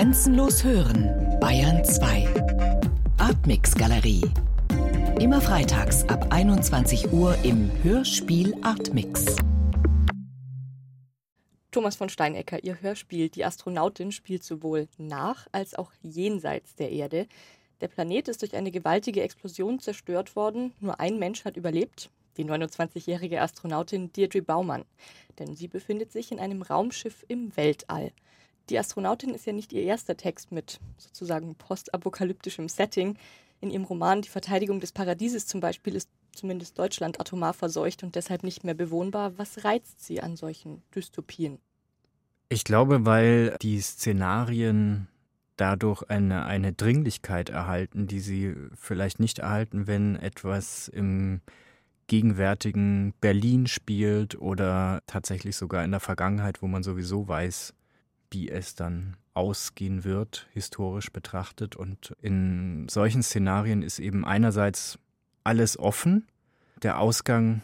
Grenzenlos hören, Bayern 2. Artmix Galerie. Immer freitags ab 21 Uhr im Hörspiel Artmix. Thomas von Steinecker, Ihr Hörspiel Die Astronautin spielt sowohl nach als auch jenseits der Erde. Der Planet ist durch eine gewaltige Explosion zerstört worden. Nur ein Mensch hat überlebt, die 29-jährige Astronautin Deirdre Baumann. Denn sie befindet sich in einem Raumschiff im Weltall. Die Astronautin ist ja nicht ihr erster Text mit sozusagen postapokalyptischem Setting. In ihrem Roman Die Verteidigung des Paradieses zum Beispiel ist zumindest Deutschland atomar verseucht und deshalb nicht mehr bewohnbar. Was reizt Sie an solchen Dystopien? Ich glaube, weil die Szenarien dadurch eine, eine Dringlichkeit erhalten, die sie vielleicht nicht erhalten, wenn etwas im gegenwärtigen Berlin spielt oder tatsächlich sogar in der Vergangenheit, wo man sowieso weiß, wie es dann ausgehen wird, historisch betrachtet. Und in solchen Szenarien ist eben einerseits alles offen, der Ausgang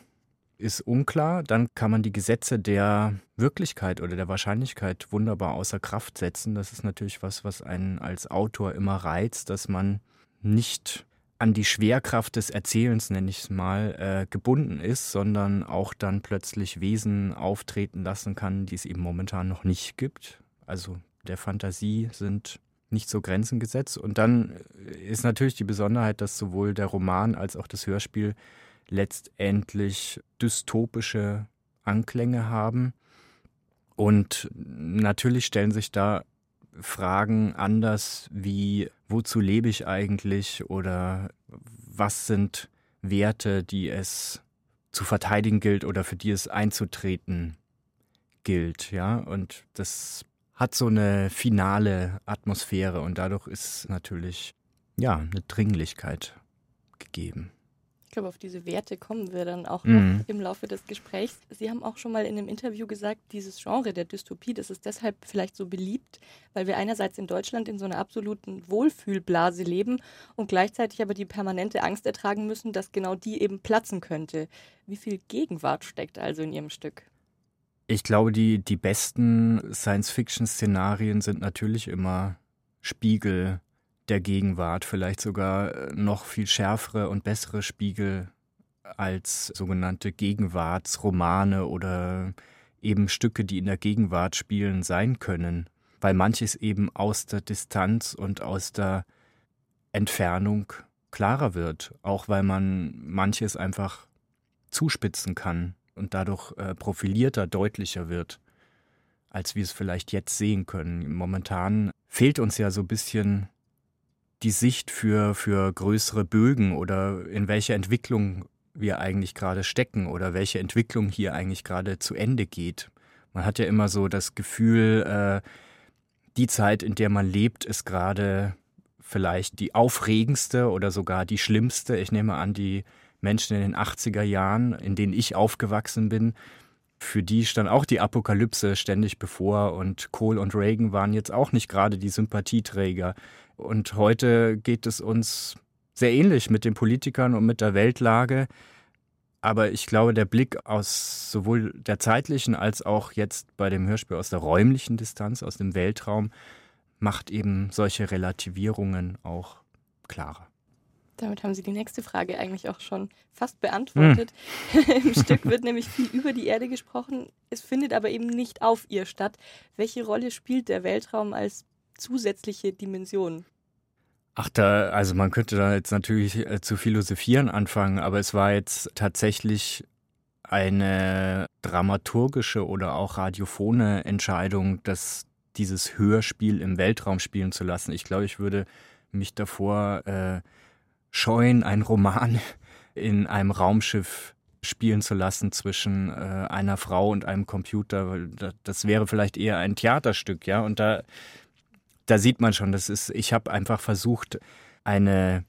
ist unklar, dann kann man die Gesetze der Wirklichkeit oder der Wahrscheinlichkeit wunderbar außer Kraft setzen. Das ist natürlich was, was einen als Autor immer reizt, dass man nicht an die Schwerkraft des Erzählens, nenne ich es mal, äh, gebunden ist, sondern auch dann plötzlich Wesen auftreten lassen kann, die es eben momentan noch nicht gibt. Also der Fantasie sind nicht so Grenzen gesetzt. Und dann ist natürlich die Besonderheit, dass sowohl der Roman als auch das Hörspiel letztendlich dystopische Anklänge haben. Und natürlich stellen sich da Fragen anders wie, wozu lebe ich eigentlich oder was sind Werte, die es zu verteidigen gilt oder für die es einzutreten gilt, ja. Und das hat so eine finale Atmosphäre und dadurch ist natürlich ja eine Dringlichkeit gegeben. Ich glaube, auf diese Werte kommen wir dann auch mhm. noch im Laufe des Gesprächs. Sie haben auch schon mal in einem Interview gesagt, dieses Genre der Dystopie, das ist deshalb vielleicht so beliebt, weil wir einerseits in Deutschland in so einer absoluten Wohlfühlblase leben und gleichzeitig aber die permanente Angst ertragen müssen, dass genau die eben platzen könnte. Wie viel Gegenwart steckt also in Ihrem Stück? Ich glaube, die, die besten Science-Fiction-Szenarien sind natürlich immer Spiegel der Gegenwart, vielleicht sogar äh, noch viel schärfere und bessere Spiegel als sogenannte Gegenwartsromane oder eben Stücke, die in der Gegenwart spielen, sein können, weil manches eben aus der Distanz und aus der Entfernung klarer wird, auch weil man manches einfach zuspitzen kann und dadurch äh, profilierter, deutlicher wird, als wir es vielleicht jetzt sehen können. Momentan fehlt uns ja so ein bisschen die Sicht für, für größere Bögen oder in welcher Entwicklung wir eigentlich gerade stecken oder welche Entwicklung hier eigentlich gerade zu Ende geht. Man hat ja immer so das Gefühl, äh, die Zeit, in der man lebt, ist gerade vielleicht die aufregendste oder sogar die schlimmste. Ich nehme an, die Menschen in den 80er Jahren, in denen ich aufgewachsen bin, für die stand auch die Apokalypse ständig bevor und Kohl und Reagan waren jetzt auch nicht gerade die Sympathieträger. Und heute geht es uns sehr ähnlich mit den Politikern und mit der Weltlage. Aber ich glaube, der Blick aus sowohl der zeitlichen als auch jetzt bei dem Hörspiel aus der räumlichen Distanz, aus dem Weltraum, macht eben solche Relativierungen auch klarer. Damit haben Sie die nächste Frage eigentlich auch schon fast beantwortet. Hm. Im Stück wird nämlich viel über die Erde gesprochen. Es findet aber eben nicht auf ihr statt. Welche Rolle spielt der Weltraum als zusätzliche Dimension? Ach, da, also man könnte da jetzt natürlich äh, zu philosophieren anfangen, aber es war jetzt tatsächlich eine dramaturgische oder auch radiophone Entscheidung, dass dieses Hörspiel im Weltraum spielen zu lassen. Ich glaube, ich würde mich davor äh, scheuen, einen Roman in einem Raumschiff spielen zu lassen zwischen äh, einer Frau und einem Computer, das wäre vielleicht eher ein Theaterstück, ja. Und da, da sieht man schon, das ist, ich habe einfach versucht, eine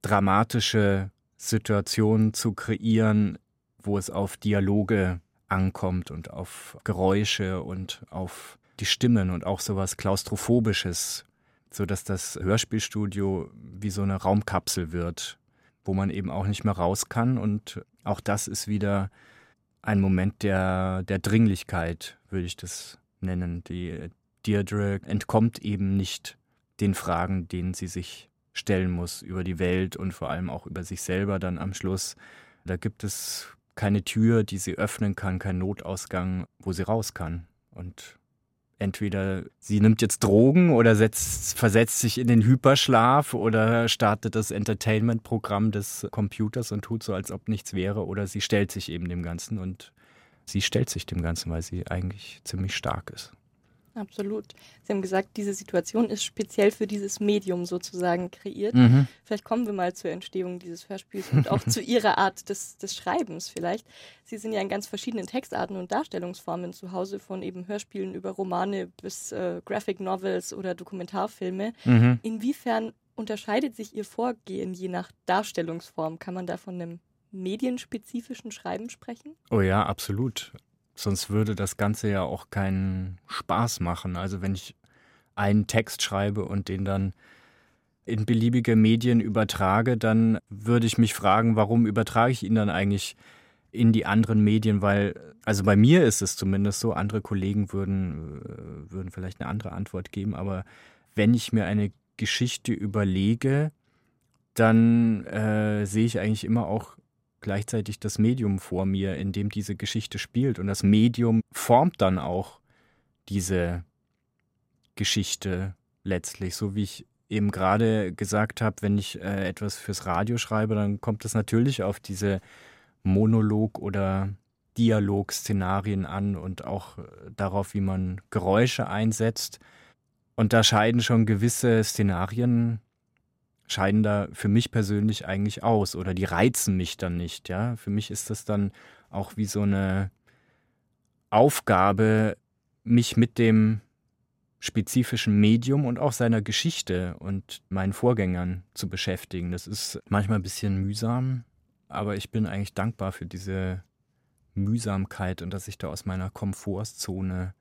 dramatische Situation zu kreieren, wo es auf Dialoge ankommt und auf Geräusche und auf die Stimmen und auch sowas Klaustrophobisches so dass das Hörspielstudio wie so eine Raumkapsel wird, wo man eben auch nicht mehr raus kann. Und auch das ist wieder ein Moment der, der Dringlichkeit, würde ich das nennen. Die, Deirdre entkommt eben nicht den Fragen, denen sie sich stellen muss über die Welt und vor allem auch über sich selber dann am Schluss. Da gibt es keine Tür, die sie öffnen kann, kein Notausgang, wo sie raus kann. Und entweder sie nimmt jetzt Drogen oder setzt, versetzt sich in den Hyperschlaf oder startet das Entertainment-Programm des Computers und tut so, als ob nichts wäre, oder sie stellt sich eben dem Ganzen und sie stellt sich dem Ganzen, weil sie eigentlich ziemlich stark ist. Absolut. Sie haben gesagt, diese Situation ist speziell für dieses Medium sozusagen kreiert. Mhm. Vielleicht kommen wir mal zur Entstehung dieses Hörspiels und auch zu Ihrer Art des, des Schreibens vielleicht. Sie sind ja in ganz verschiedenen Textarten und Darstellungsformen zu Hause, von eben Hörspielen über Romane bis äh, Graphic Novels oder Dokumentarfilme. Mhm. Inwiefern unterscheidet sich Ihr Vorgehen je nach Darstellungsform? Kann man da von einem medienspezifischen Schreiben sprechen? Oh ja, absolut. Sonst würde das Ganze ja auch keinen Spaß machen. Also wenn ich einen Text schreibe und den dann in beliebige Medien übertrage, dann würde ich mich fragen, warum übertrage ich ihn dann eigentlich in die anderen Medien, weil, also bei mir ist es zumindest so, andere Kollegen würden, äh, würden vielleicht eine andere Antwort geben, aber wenn ich mir eine Geschichte überlege, dann äh, sehe ich eigentlich immer auch gleichzeitig das Medium vor mir, in dem diese Geschichte spielt. Und das Medium formt dann auch diese Geschichte letztlich, so wie ich eben gerade gesagt habe, wenn ich äh, etwas fürs Radio schreibe, dann kommt es natürlich auf diese Monolog- oder Dialog-Szenarien an und auch äh, darauf, wie man Geräusche einsetzt. Und da scheiden schon gewisse Szenarien scheiden da für mich persönlich eigentlich aus oder die reizen mich dann nicht, ja. Für mich ist das dann auch wie so eine Aufgabe, mich mit dem spezifischen Medium und auch seiner Geschichte und meinen Vorgängern zu beschäftigen. Das ist manchmal ein bisschen mühsam, aber ich bin eigentlich dankbar für diese Mühsamkeit und dass ich da aus meiner Komfortzone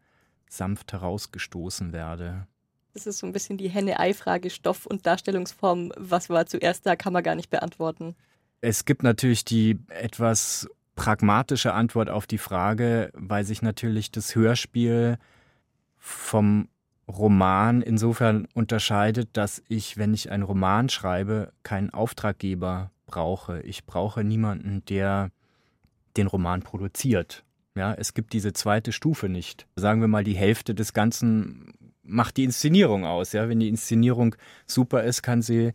sanft herausgestoßen werde. Das ist so ein bisschen die Henne-Ei-Frage, Stoff und Darstellungsform. Was war zuerst da, kann man gar nicht beantworten. Es gibt natürlich die etwas pragmatische Antwort auf die Frage, weil sich natürlich das Hörspiel vom Roman insofern unterscheidet, dass ich, wenn ich einen Roman schreibe, keinen Auftraggeber brauche. Ich brauche niemanden, der den Roman produziert. Ja, es gibt diese zweite Stufe nicht. Sagen wir mal, die Hälfte des Ganzen macht die Inszenierung aus. Ja? Wenn die Inszenierung super ist, kann sie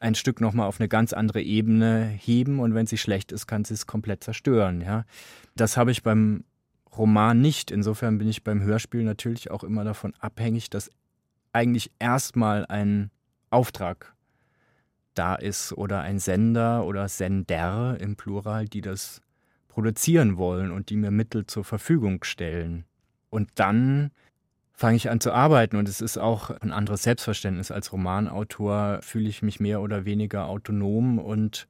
ein Stück nochmal auf eine ganz andere Ebene heben und wenn sie schlecht ist, kann sie es komplett zerstören. Ja? Das habe ich beim Roman nicht. Insofern bin ich beim Hörspiel natürlich auch immer davon abhängig, dass eigentlich erstmal ein Auftrag da ist oder ein Sender oder Sender im Plural, die das produzieren wollen und die mir Mittel zur Verfügung stellen. Und dann fange ich an zu arbeiten und es ist auch ein anderes Selbstverständnis. Als Romanautor fühle ich mich mehr oder weniger autonom und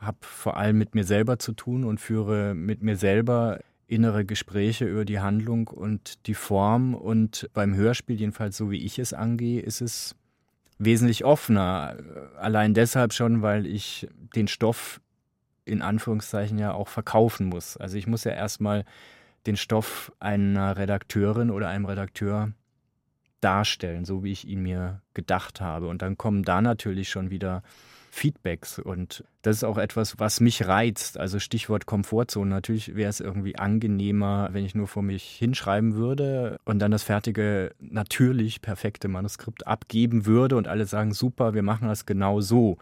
habe vor allem mit mir selber zu tun und führe mit mir selber innere Gespräche über die Handlung und die Form. Und beim Hörspiel, jedenfalls so wie ich es angehe, ist es wesentlich offener. Allein deshalb schon, weil ich den Stoff in Anführungszeichen ja auch verkaufen muss. Also ich muss ja erstmal den Stoff einer Redakteurin oder einem Redakteur darstellen, so wie ich ihn mir gedacht habe. Und dann kommen da natürlich schon wieder Feedbacks und das ist auch etwas, was mich reizt. Also Stichwort Komfortzone. Natürlich wäre es irgendwie angenehmer, wenn ich nur vor mich hinschreiben würde und dann das fertige, natürlich perfekte Manuskript abgeben würde und alle sagen, super, wir machen das genau so.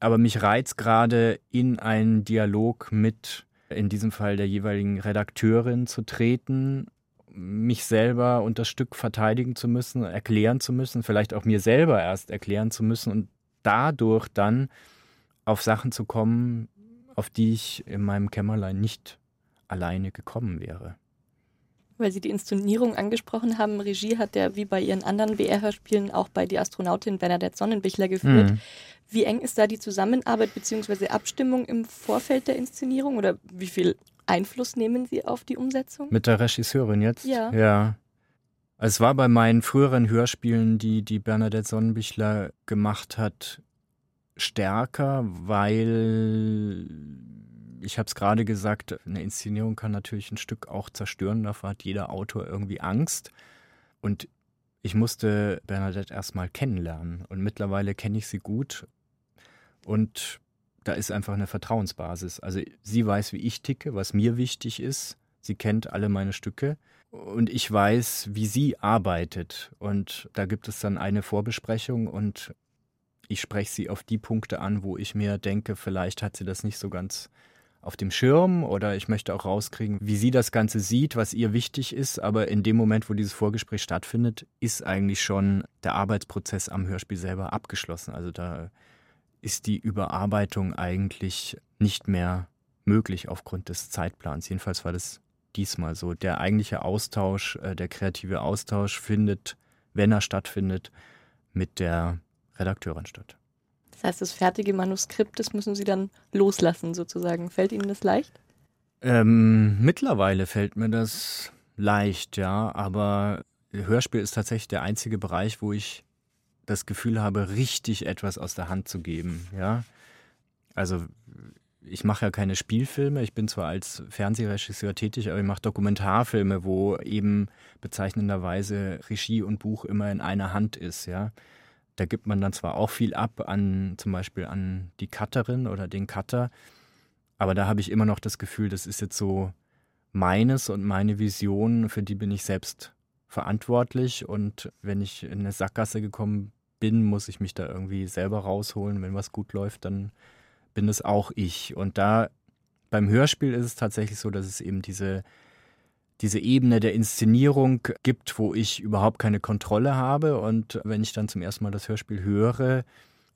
Aber mich reizt gerade in einen Dialog mit in diesem Fall der jeweiligen Redakteurin zu treten, mich selber und das Stück verteidigen zu müssen, erklären zu müssen, vielleicht auch mir selber erst erklären zu müssen und dadurch dann auf Sachen zu kommen, auf die ich in meinem Kämmerlein nicht alleine gekommen wäre. Weil Sie die Inszenierung angesprochen haben, Regie hat ja wie bei Ihren anderen WR-Hörspielen auch bei Die Astronautin Bernadette Sonnenbichler geführt. Mhm. Wie eng ist da die Zusammenarbeit bzw. Abstimmung im Vorfeld der Inszenierung oder wie viel Einfluss nehmen Sie auf die Umsetzung? Mit der Regisseurin jetzt? Ja. Ja. Es war bei meinen früheren Hörspielen, die die Bernadette Sonnenbichler gemacht hat, stärker, weil ich habe es gerade gesagt, eine Inszenierung kann natürlich ein Stück auch zerstören. Davor hat jeder Autor irgendwie Angst. Und ich musste Bernadette erstmal kennenlernen. Und mittlerweile kenne ich sie gut. Und da ist einfach eine Vertrauensbasis. Also sie weiß, wie ich ticke, was mir wichtig ist. Sie kennt alle meine Stücke. Und ich weiß, wie sie arbeitet. Und da gibt es dann eine Vorbesprechung und ich spreche sie auf die Punkte an, wo ich mir denke, vielleicht hat sie das nicht so ganz auf dem Schirm oder ich möchte auch rauskriegen, wie sie das Ganze sieht, was ihr wichtig ist. Aber in dem Moment, wo dieses Vorgespräch stattfindet, ist eigentlich schon der Arbeitsprozess am Hörspiel selber abgeschlossen. Also da ist die Überarbeitung eigentlich nicht mehr möglich aufgrund des Zeitplans. Jedenfalls war das diesmal so. Der eigentliche Austausch, äh, der kreative Austausch findet, wenn er stattfindet, mit der Redakteurin statt. Das heißt, das fertige Manuskript, das müssen Sie dann loslassen sozusagen. Fällt Ihnen das leicht? Ähm, mittlerweile fällt mir das leicht, ja, aber Hörspiel ist tatsächlich der einzige Bereich, wo ich das Gefühl habe, richtig etwas aus der Hand zu geben, ja. Also ich mache ja keine Spielfilme, ich bin zwar als Fernsehregisseur tätig, aber ich mache Dokumentarfilme, wo eben bezeichnenderweise Regie und Buch immer in einer Hand ist, ja. Da gibt man dann zwar auch viel ab an zum Beispiel an die Cutterin oder den Cutter, aber da habe ich immer noch das Gefühl, das ist jetzt so meines und meine Vision, für die bin ich selbst verantwortlich und wenn ich in eine Sackgasse gekommen bin, muss ich mich da irgendwie selber rausholen. Wenn was gut läuft, dann bin es auch ich. Und da beim Hörspiel ist es tatsächlich so, dass es eben diese, diese Ebene der Inszenierung gibt, wo ich überhaupt keine Kontrolle habe. Und wenn ich dann zum ersten Mal das Hörspiel höre,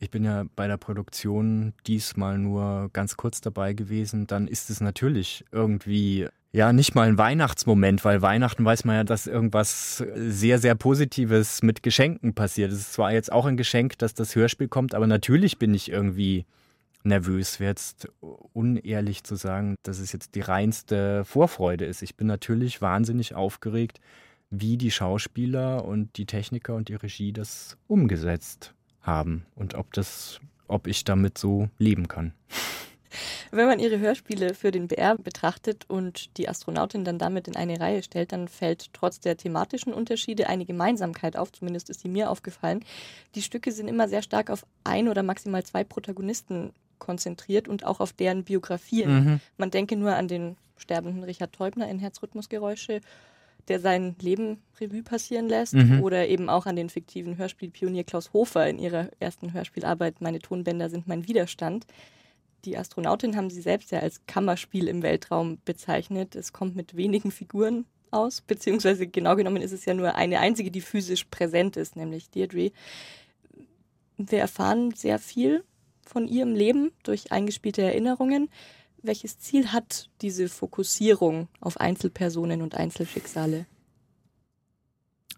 ich bin ja bei der Produktion diesmal nur ganz kurz dabei gewesen, dann ist es natürlich irgendwie ja nicht mal ein Weihnachtsmoment, weil Weihnachten weiß man ja, dass irgendwas sehr, sehr Positives mit Geschenken passiert. Es ist zwar jetzt auch ein Geschenk, dass das Hörspiel kommt, aber natürlich bin ich irgendwie nervös. Jetzt unehrlich zu sagen, dass es jetzt die reinste Vorfreude ist. Ich bin natürlich wahnsinnig aufgeregt, wie die Schauspieler und die Techniker und die Regie das umgesetzt haben und ob das, ob ich damit so leben kann. Wenn man ihre Hörspiele für den BR betrachtet und die Astronautin dann damit in eine Reihe stellt, dann fällt trotz der thematischen Unterschiede eine Gemeinsamkeit auf, zumindest ist sie mir aufgefallen. Die Stücke sind immer sehr stark auf ein oder maximal zwei Protagonisten konzentriert und auch auf deren Biografien. Mhm. Man denke nur an den sterbenden Richard Teubner in Herzrhythmusgeräusche, der sein Leben Revue passieren lässt, mhm. oder eben auch an den fiktiven Hörspielpionier Klaus Hofer in ihrer ersten Hörspielarbeit Meine Tonbänder sind mein Widerstand. Die Astronautin haben sie selbst ja als Kammerspiel im Weltraum bezeichnet. Es kommt mit wenigen Figuren aus, beziehungsweise genau genommen ist es ja nur eine einzige, die physisch präsent ist, nämlich Deirdre. Wir erfahren sehr viel von ihrem Leben durch eingespielte Erinnerungen. Welches Ziel hat diese Fokussierung auf Einzelpersonen und Einzelschicksale?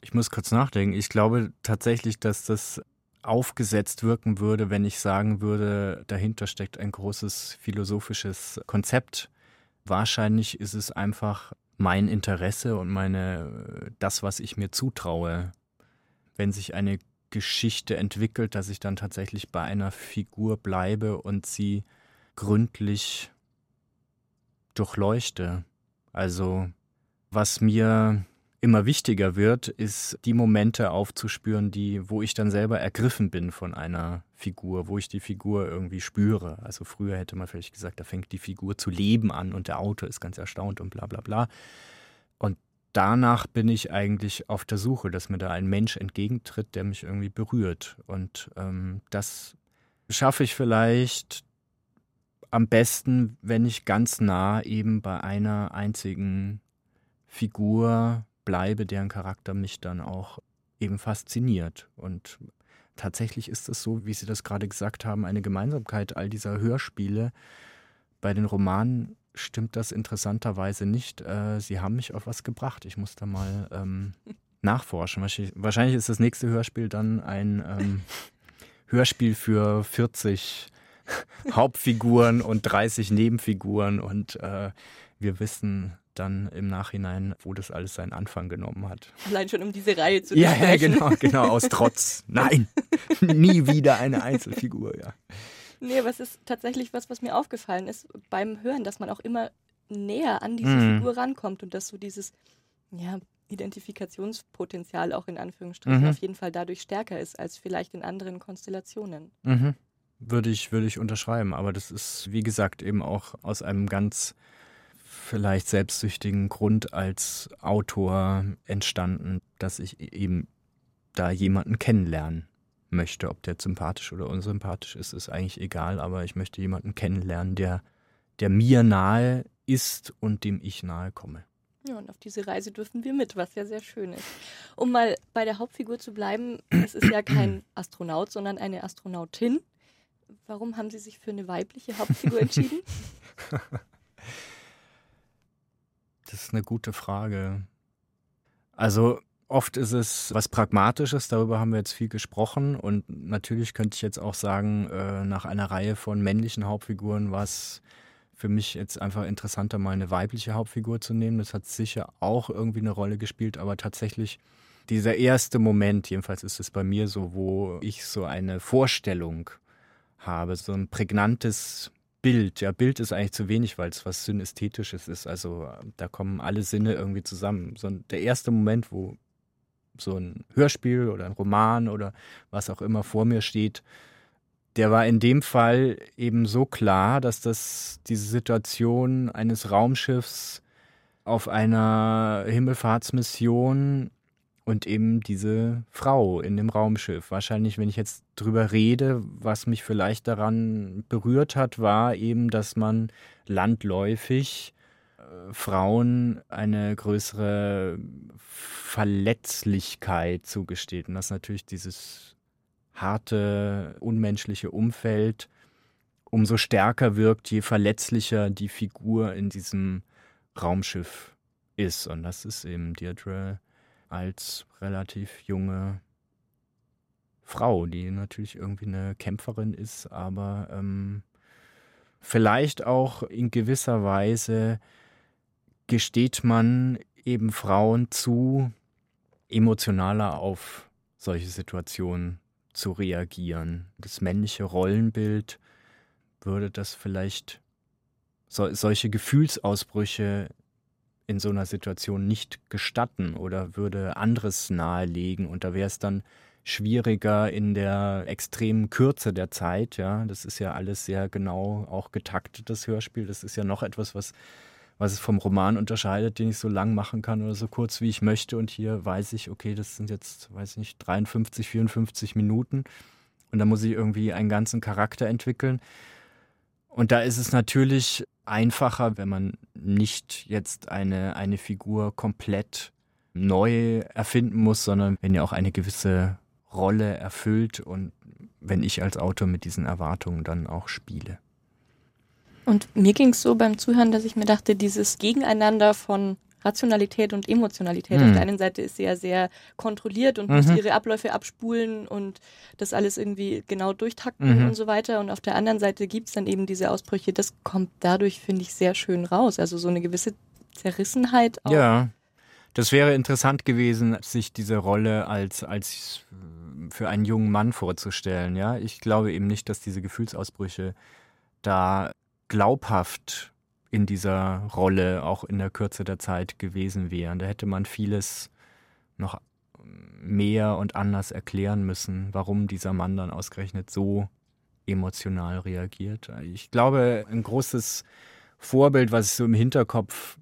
Ich muss kurz nachdenken. Ich glaube tatsächlich, dass das aufgesetzt wirken würde, wenn ich sagen würde, dahinter steckt ein großes philosophisches Konzept. Wahrscheinlich ist es einfach mein Interesse und meine das, was ich mir zutraue. Wenn sich eine Geschichte entwickelt, dass ich dann tatsächlich bei einer Figur bleibe und sie gründlich durchleuchte. Also was mir immer wichtiger wird, ist die Momente aufzuspüren, die, wo ich dann selber ergriffen bin von einer Figur, wo ich die Figur irgendwie spüre. Also früher hätte man vielleicht gesagt, da fängt die Figur zu leben an und der Autor ist ganz erstaunt und bla bla bla. Und danach bin ich eigentlich auf der Suche, dass mir da ein Mensch entgegentritt, der mich irgendwie berührt. Und ähm, das schaffe ich vielleicht am besten, wenn ich ganz nah eben bei einer einzigen Figur bleibe, deren Charakter mich dann auch eben fasziniert. Und tatsächlich ist es so, wie Sie das gerade gesagt haben, eine Gemeinsamkeit all dieser Hörspiele. Bei den Romanen stimmt das interessanterweise nicht. Äh, sie haben mich auf was gebracht. Ich muss da mal ähm, nachforschen. Wahrscheinlich ist das nächste Hörspiel dann ein ähm, Hörspiel für 40 Hauptfiguren und 30 Nebenfiguren und äh, wir wissen dann im Nachhinein, wo das alles seinen Anfang genommen hat. Allein schon um diese Reihe zu Ja, ja genau, genau, aus Trotz. Nein, nie wieder eine Einzelfigur, ja. Nee, aber es ist tatsächlich was, was mir aufgefallen ist beim Hören, dass man auch immer näher an diese mhm. Figur rankommt und dass so dieses, ja, Identifikationspotenzial auch in Anführungsstrichen mhm. auf jeden Fall dadurch stärker ist als vielleicht in anderen Konstellationen. Mhm. Würde ich, würde ich unterschreiben, aber das ist, wie gesagt, eben auch aus einem ganz vielleicht selbstsüchtigen Grund als Autor entstanden, dass ich e-, eben da jemanden kennenlernen möchte. Ob der sympathisch oder unsympathisch ist, ist eigentlich egal, aber ich möchte jemanden kennenlernen, der, der mir nahe ist und dem ich nahe komme. Ja, und auf diese Reise dürfen wir mit, was ja sehr schön ist. Um mal bei der Hauptfigur zu bleiben, es ist ja kein Astronaut, sondern eine Astronautin. Warum haben Sie sich für eine weibliche Hauptfigur entschieden? das ist eine gute Frage. Also oft ist es was Pragmatisches, darüber haben wir jetzt viel gesprochen. Und natürlich könnte ich jetzt auch sagen, äh, nach einer Reihe von männlichen Hauptfiguren war es für mich jetzt einfach interessanter, mal eine weibliche Hauptfigur zu nehmen. Das hat sicher auch irgendwie eine Rolle gespielt, aber tatsächlich dieser erste Moment, jedenfalls ist es bei mir so, wo ich so eine Vorstellung habe, so ein prägnantes Bild. Ja, Bild ist eigentlich zu wenig, weil es was Synästhetisches ist. Also da kommen alle Sinne irgendwie zusammen. So der erste Moment, wo so ein Hörspiel oder ein Roman oder was auch immer vor mir steht, der war in dem Fall eben so klar, dass das diese Situation eines Raumschiffs auf einer Himmelfahrtsmission und eben diese Frau in dem Raumschiff. Wahrscheinlich, wenn ich jetzt drüber rede, was mich vielleicht daran berührt hat, war eben, dass man landläufig Frauen eine größere Verletzlichkeit zugesteht. Und dass natürlich dieses harte, unmenschliche Umfeld umso stärker wirkt, je verletzlicher die Figur in diesem Raumschiff ist. Und das ist eben Deirdre als relativ junge Frau, die natürlich irgendwie eine Kämpferin ist, aber ähm, vielleicht auch in gewisser Weise gesteht man eben Frauen zu, emotionaler auf solche Situationen zu reagieren. Das männliche Rollenbild würde das vielleicht so, solche Gefühlsausbrüche in so einer Situation nicht gestatten oder würde anderes nahelegen. Und da wäre es dann schwieriger in der extremen Kürze der Zeit, ja, das ist ja alles sehr genau auch getaktet, das Hörspiel, das ist ja noch etwas, was was es vom Roman unterscheidet, den ich so lang machen kann oder so kurz wie ich möchte. Und hier weiß ich, okay, das sind jetzt, weiß ich nicht, 53, 54 Minuten. Und da muss ich irgendwie einen ganzen Charakter entwickeln. Und da ist es natürlich einfacher, wenn man nicht jetzt eine, eine Figur komplett neu erfinden muss, sondern wenn ja auch eine gewisse Rolle erfüllt und wenn ich als Autor mit diesen Erwartungen dann auch spiele. Und mir ging es so beim Zuhören, dass ich mir dachte, dieses Gegeneinander von Rationalität und Emotionalität. Mhm. Auf der einen Seite ist sie ja sehr kontrolliert und mhm. muss ihre Abläufe abspulen und das alles irgendwie genau durchtakten mhm. und so weiter. Und auf der anderen Seite gibt es dann eben diese Ausbrüche. Das kommt dadurch, finde ich, sehr schön raus. Also so eine gewisse Zerrissenheit auch. Ja. Das wäre interessant gewesen, sich diese Rolle als, als für einen jungen Mann vorzustellen. Ja, ich glaube eben nicht, dass diese Gefühlsausbrüche da glaubhaft in dieser Rolle auch in der Kürze der Zeit gewesen wären. Da hätte man vieles noch mehr und anders erklären müssen, warum dieser Mann dann ausgerechnet so emotional reagiert. Ich glaube, ein großes Vorbild, was ich so im Hinterkopf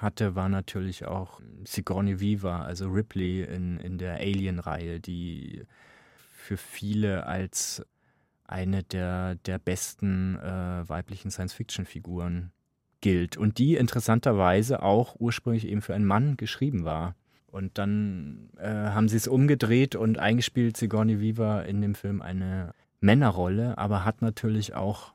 hatte, war natürlich auch Sigourney Weaver, also Ripley in, in der Alien-Reihe, die für viele als eine der, der besten äh, weiblichen Science-Fiction-Figuren gilt und die interessanterweise auch ursprünglich eben für einen Mann geschrieben war. Und dann äh, haben sie es umgedreht und eingespielt Sigourney Weaver in dem Film eine Männerrolle, aber hat natürlich auch,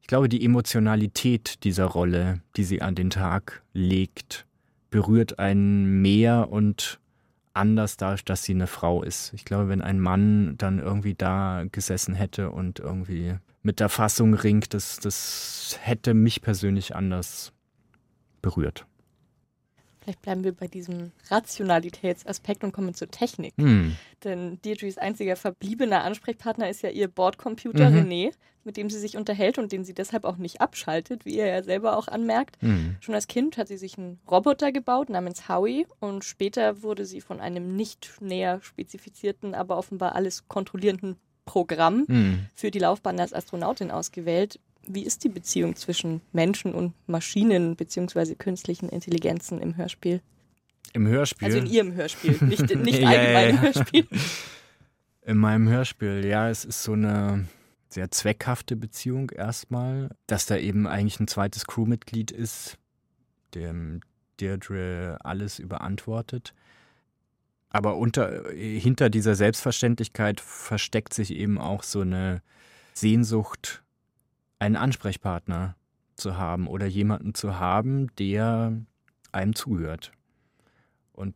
ich glaube, die Emotionalität dieser Rolle, die sie an den Tag legt, berührt einen mehr und anders dadurch, dass sie eine Frau ist. Ich glaube, wenn ein Mann dann irgendwie da gesessen hätte und irgendwie mit der Fassung ringt, das, das hätte mich persönlich anders berührt. Vielleicht bleiben wir bei diesem Rationalitätsaspekt und kommen zur Technik. Hm. Denn Deirdres einziger verbliebener Ansprechpartner ist ja ihr Bordcomputer mhm. René, mit dem sie sich unterhält und den sie deshalb auch nicht abschaltet, wie er ja selber auch anmerkt. Mhm. Schon als Kind hat sie sich einen Roboter gebaut namens Howie und später wurde sie von einem nicht näher spezifizierten, aber offenbar alles kontrollierenden Programm mhm. für die Laufbahn als Astronautin ausgewählt. Wie ist die Beziehung zwischen Menschen und Maschinen bzw. künstlichen Intelligenzen im Hörspiel? Im Hörspiel? Also in Ihrem Hörspiel, nicht, nicht ja, allgemein im Hörspiel. In meinem Hörspiel, ja, es ist so eine sehr zweckhafte Beziehung erstmal, dass da eben eigentlich ein zweites Crewmitglied ist, dem Deirdre alles überantwortet. Aber unter, hinter dieser Selbstverständlichkeit versteckt sich eben auch so eine Sehnsucht, einen Ansprechpartner zu haben oder jemanden zu haben, der einem zuhört. Und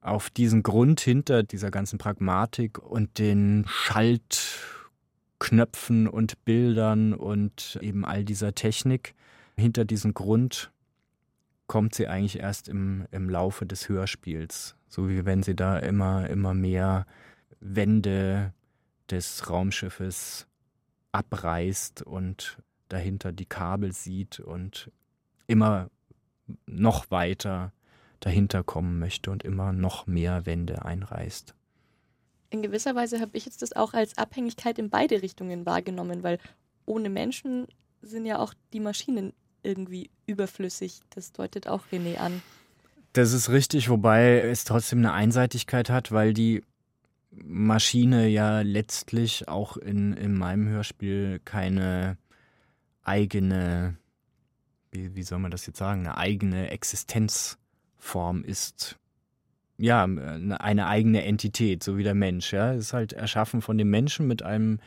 auf diesen Grund hinter dieser ganzen Pragmatik und den Schaltknöpfen und Bildern und eben all dieser Technik, hinter diesen Grund kommt sie eigentlich erst im, im Laufe des Hörspiels. So wie wenn sie da immer, immer mehr Wände des Raumschiffes abreißt und dahinter die Kabel sieht und immer noch weiter dahinter kommen möchte und immer noch mehr Wände einreißt. In gewisser Weise habe ich jetzt das auch als Abhängigkeit in beide Richtungen wahrgenommen, weil ohne Menschen sind ja auch die Maschinen irgendwie überflüssig. Das deutet auch René an. Das ist richtig, wobei es trotzdem eine Einseitigkeit hat, weil die Maschine ja letztlich auch in, in meinem Hörspiel keine eigene, wie, wie soll man das jetzt sagen, eine eigene Existenzform ist. Ja, eine eigene Entität, so wie der Mensch. Ja, ist halt erschaffen von dem Menschen mit einem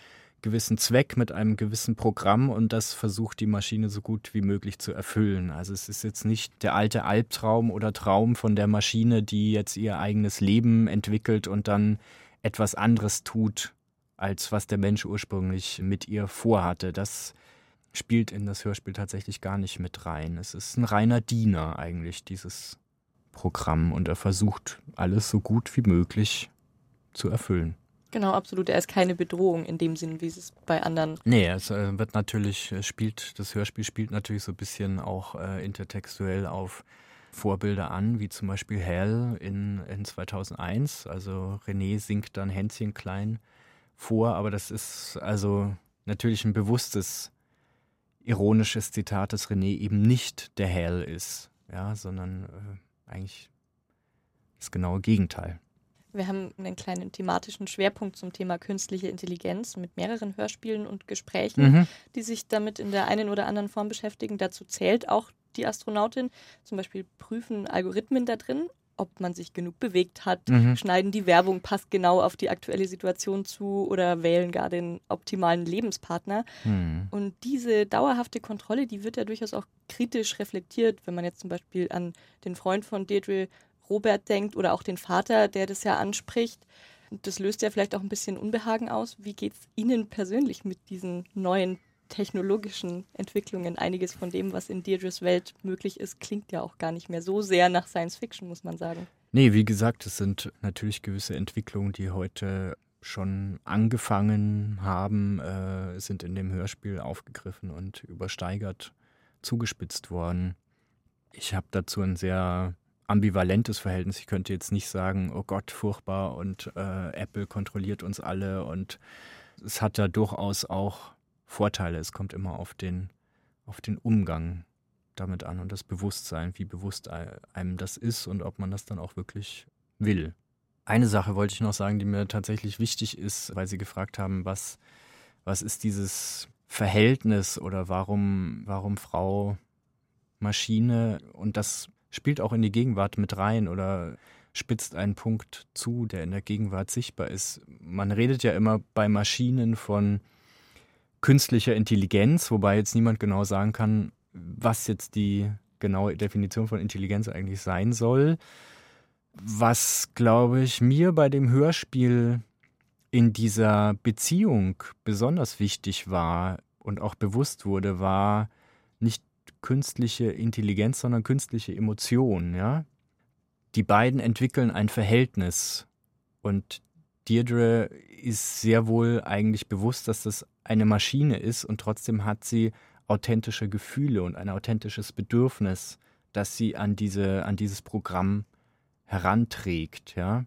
gewissen Zweck, mit einem gewissen Programm und das versucht die Maschine so gut wie möglich zu erfüllen. Also es ist jetzt nicht der alte Albtraum oder Traum von der Maschine, die jetzt ihr eigenes Leben entwickelt und dann etwas anderes tut, als was der Mensch ursprünglich mit ihr vorhatte. Das spielt in das Hörspiel tatsächlich gar nicht mit rein. Es ist ein reiner Diener eigentlich, dieses Programm, und er versucht alles so gut wie möglich zu erfüllen. Genau, absolut. Er ist keine Bedrohung in dem Sinn, wie es bei anderen. Nee, es äh, wird natürlich, spielt, das Hörspiel spielt natürlich so ein bisschen auch äh, intertextuell auf Vorbilder an, wie zum Beispiel Hell in, in 2001. Also René singt dann Hänschen klein vor, aber das ist also natürlich ein bewusstes, ironisches Zitat, dass René eben nicht der Hell ist, ja, sondern äh, eigentlich das genaue Gegenteil. Wir haben einen kleinen thematischen Schwerpunkt zum Thema künstliche Intelligenz mit mehreren Hörspielen und Gesprächen, mhm. die sich damit in der einen oder anderen Form beschäftigen. Dazu zählt auch die Astronautin. Zum Beispiel prüfen Algorithmen da drin, ob man sich genug bewegt hat, mhm. schneiden die Werbung, passt genau auf die aktuelle Situation zu oder wählen gar den optimalen Lebenspartner. Mhm. Und diese dauerhafte Kontrolle, die wird ja durchaus auch kritisch reflektiert, wenn man jetzt zum Beispiel an den Freund von Deirdre Robert denkt oder auch den Vater, der das ja anspricht. Das löst ja vielleicht auch ein bisschen Unbehagen aus. Wie geht es Ihnen persönlich mit diesen neuen technologischen Entwicklungen? Einiges von dem, was in Deirdres Welt möglich ist, klingt ja auch gar nicht mehr so sehr nach Science Fiction, muss man sagen. Nee, wie gesagt, es sind natürlich gewisse Entwicklungen, die heute schon angefangen haben, äh, sind in dem Hörspiel aufgegriffen und übersteigert zugespitzt worden. Ich habe dazu ein sehr ambivalentes Verhältnis. Ich könnte jetzt nicht sagen, oh Gott, furchtbar und äh, Apple kontrolliert uns alle und es hat da durchaus auch Vorteile. Es kommt immer auf den, auf den Umgang damit an und das Bewusstsein, wie bewusst einem das ist und ob man das dann auch wirklich will. Eine Sache wollte ich noch sagen, die mir tatsächlich wichtig ist, weil Sie gefragt haben, was, was ist dieses Verhältnis oder warum, warum Frau Maschine und das spielt auch in die Gegenwart mit rein oder spitzt einen Punkt zu, der in der Gegenwart sichtbar ist. Man redet ja immer bei Maschinen von künstlicher Intelligenz, wobei jetzt niemand genau sagen kann, was jetzt die genaue Definition von Intelligenz eigentlich sein soll. Was, glaube ich, mir bei dem Hörspiel in dieser Beziehung besonders wichtig war und auch bewusst wurde, war nicht künstliche Intelligenz, sondern künstliche Emotion, ja. Die beiden entwickeln ein Verhältnis und Deirdre ist sehr wohl eigentlich bewusst, dass das eine Maschine ist und trotzdem hat sie authentische Gefühle und ein authentisches Bedürfnis, das sie an diese an dieses Programm heranträgt, ja.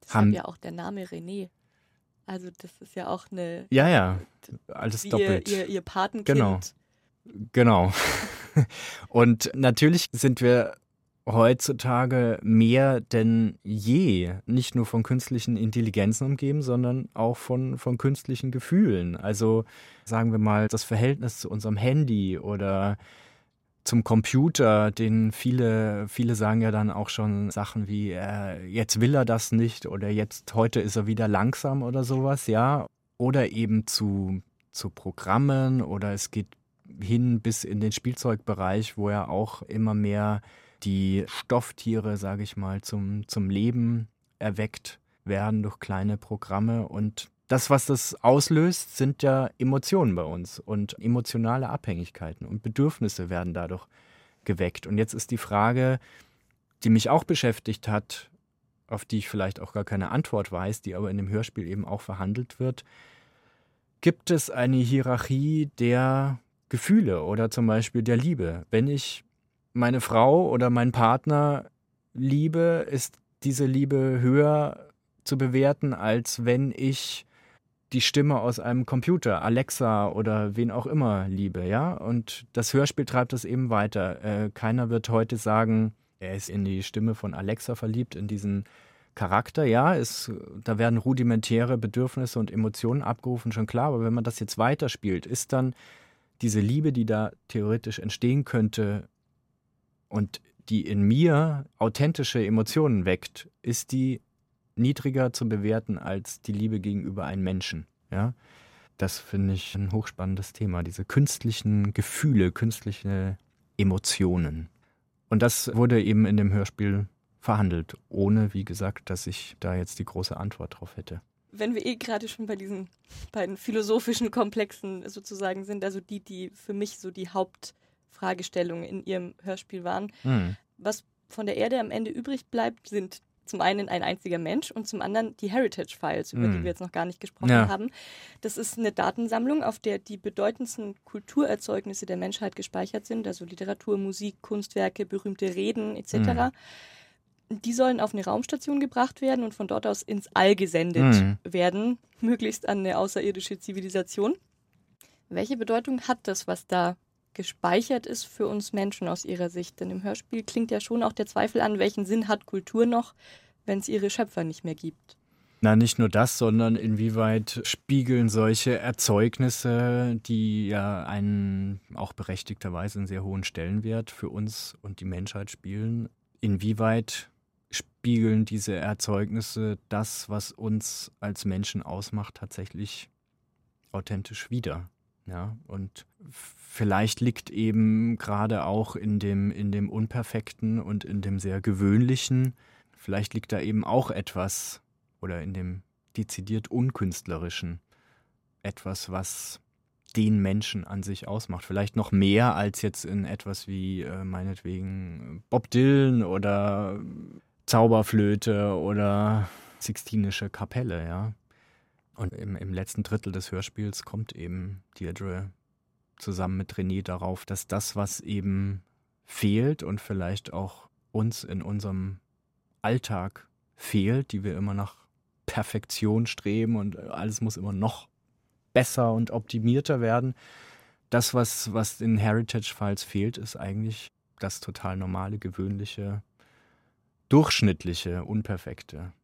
Das Haben, ja auch der Name René. Also das ist ja auch eine Ja, ja, alles doppelt. Ihr, ihr, ihr Patenkind. Genau. Genau. und natürlich sind wir heutzutage mehr denn je nicht nur von künstlichen Intelligenzen umgeben, sondern auch von, von künstlichen Gefühlen. Also sagen wir mal das Verhältnis zu unserem Handy oder zum Computer, den viele, viele sagen ja dann auch schon Sachen wie, äh, jetzt will er das nicht oder jetzt heute ist er wieder langsam oder sowas, ja. Oder eben zu, zu Programmen oder es geht hin bis in den Spielzeugbereich, wo er auch immer mehr die Stofftiere, sage ich mal, zum, zum Leben erweckt werden durch kleine Programme. Und das, was das auslöst, sind ja Emotionen bei uns und emotionale Abhängigkeiten und Bedürfnisse werden dadurch geweckt. Und jetzt ist die Frage, die mich auch beschäftigt hat, auf die ich vielleicht auch gar keine Antwort weiß, die aber in dem Hörspiel eben auch verhandelt wird. Gibt es eine Hierarchie der Gefühle oder zum Beispiel der Liebe? Wenn ich meine Frau oder meinen Partner liebe, ist diese Liebe höher zu bewerten, als wenn ich die Stimme aus einem Computer, Alexa oder wen auch immer liebe, ja? Und das Hörspiel treibt das eben weiter. Äh, keiner wird heute sagen, er ist in die Stimme von Alexa verliebt, in diesen Charakter, ja, ist, da werden rudimentäre Bedürfnisse und Emotionen abgerufen, schon klar, aber wenn man das jetzt weiterspielt, ist dann diese Liebe, die da theoretisch entstehen könnte, und die in mir authentische Emotionen weckt, ist die niedriger zu bewerten als die Liebe gegenüber einem Menschen. Ja, das finde ich ein hochspannendes Thema. Diese künstlichen Gefühle, künstliche Emotionen. Und das wurde eben in dem Hörspiel verhandelt, ohne, wie gesagt, dass ich da jetzt die große Antwort drauf hätte. Wenn wir eh gerade schon bei diesen beiden philosophischen Komplexen sozusagen sind, also die, die für mich so die Haupt Fragestellungen in ihrem Hörspiel waren. Mhm. Was von der Erde am Ende übrig bleibt, sind zum einen ein einziger Mensch und zum anderen die Heritage Files, über mhm. die wir jetzt noch gar nicht gesprochen ja. haben. Das ist eine Datensammlung, auf der die bedeutendsten Kulturerzeugnisse der Menschheit gespeichert sind, also Literatur, Musik, Kunstwerke, berühmte Reden etc. Mhm. Die sollen auf eine Raumstation gebracht werden und von dort aus ins All gesendet mhm. werden, möglichst an eine außerirdische Zivilisation. Welche Bedeutung hat das, was da gespeichert ist für uns Menschen aus ihrer Sicht. Denn im Hörspiel klingt ja schon auch der Zweifel an, welchen Sinn hat Kultur noch, wenn es ihre Schöpfer nicht mehr gibt. Na, nicht nur das, sondern inwieweit spiegeln solche Erzeugnisse, die ja einen auch berechtigterweise einen sehr hohen Stellenwert für uns und die Menschheit spielen, inwieweit spiegeln diese Erzeugnisse das, was uns als Menschen ausmacht, tatsächlich authentisch wider? Ja, und vielleicht liegt eben gerade auch in dem, in dem Unperfekten und in dem sehr Gewöhnlichen, vielleicht liegt da eben auch etwas oder in dem dezidiert Unkünstlerischen etwas, was den Menschen an sich ausmacht. Vielleicht noch mehr als jetzt in etwas wie äh, meinetwegen Bob Dylan oder Zauberflöte oder Sixtinische Kapelle, ja. Und im, im letzten Drittel des Hörspiels kommt eben Deirdre zusammen mit René darauf, dass das, was eben fehlt und vielleicht auch uns in unserem Alltag fehlt, die wir immer nach Perfektion streben und alles muss immer noch besser und optimierter werden. Das, was, was in Heritage Files fehlt, ist eigentlich das total normale, gewöhnliche, durchschnittliche, unperfekte.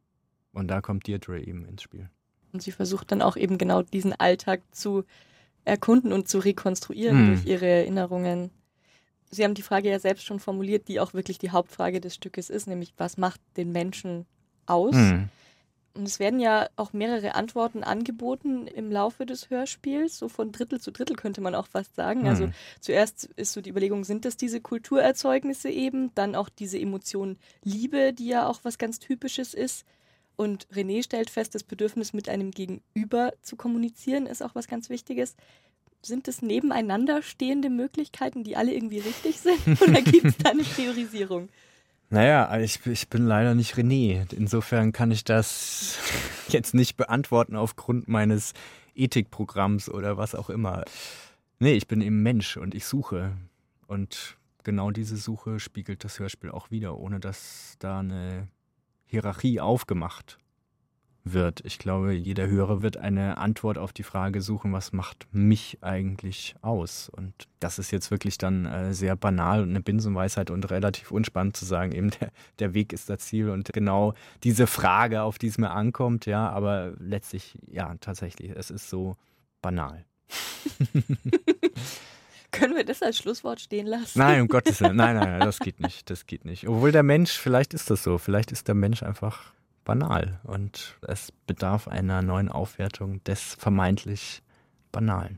Und da kommt Deirdre eben ins Spiel. Und sie versucht dann auch eben genau diesen Alltag zu erkunden und zu rekonstruieren hm. durch ihre Erinnerungen. Sie haben die Frage ja selbst schon formuliert, die auch wirklich die Hauptfrage des Stückes ist, nämlich was macht den Menschen aus? Hm. Und es werden ja auch mehrere Antworten angeboten im Laufe des Hörspiels, so von Drittel zu Drittel könnte man auch fast sagen. Mhm. Also zuerst ist so die Überlegung, sind das diese Kulturerzeugnisse eben, dann auch diese Emotion Liebe, die ja auch was ganz Typisches ist. Und René stellt fest, das Bedürfnis mit einem Gegenüber zu kommunizieren ist auch was ganz Wichtiges. sind es nebeneinander stehende Möglichkeiten, die alle irgendwie richtig sind? Oder gibt es da eine Priorisierung? Naja, ich, ich bin leider nicht René. Insofern kann ich das jetzt nicht beantworten aufgrund meines Ethikprogramms oder was auch immer. Nee, ich bin eben Mensch und ich suche. Und genau diese Suche spiegelt das Hörspiel auch wieder, ohne dass da eine Hierarchie aufgemacht wird. Ich glaube, jeder Hörer wird eine Antwort auf die Frage suchen, was macht mich eigentlich aus? Und das ist jetzt wirklich dann äh, sehr banal und eine Binsenweisheit und relativ unspannend zu sagen, eben der, der Weg ist das Ziel und genau diese Frage, auf die es mir ankommt, ja, aber letztlich, ja, tatsächlich, es ist so banal. Können wir das als Schlusswort stehen lassen? Nein, um Gottes Willen. Nein, nein, nein, das geht nicht. Das geht nicht. Obwohl der Mensch, vielleicht ist das so. Vielleicht ist der Mensch einfach banal und es bedarf einer neuen Aufwertung des vermeintlich Banalen.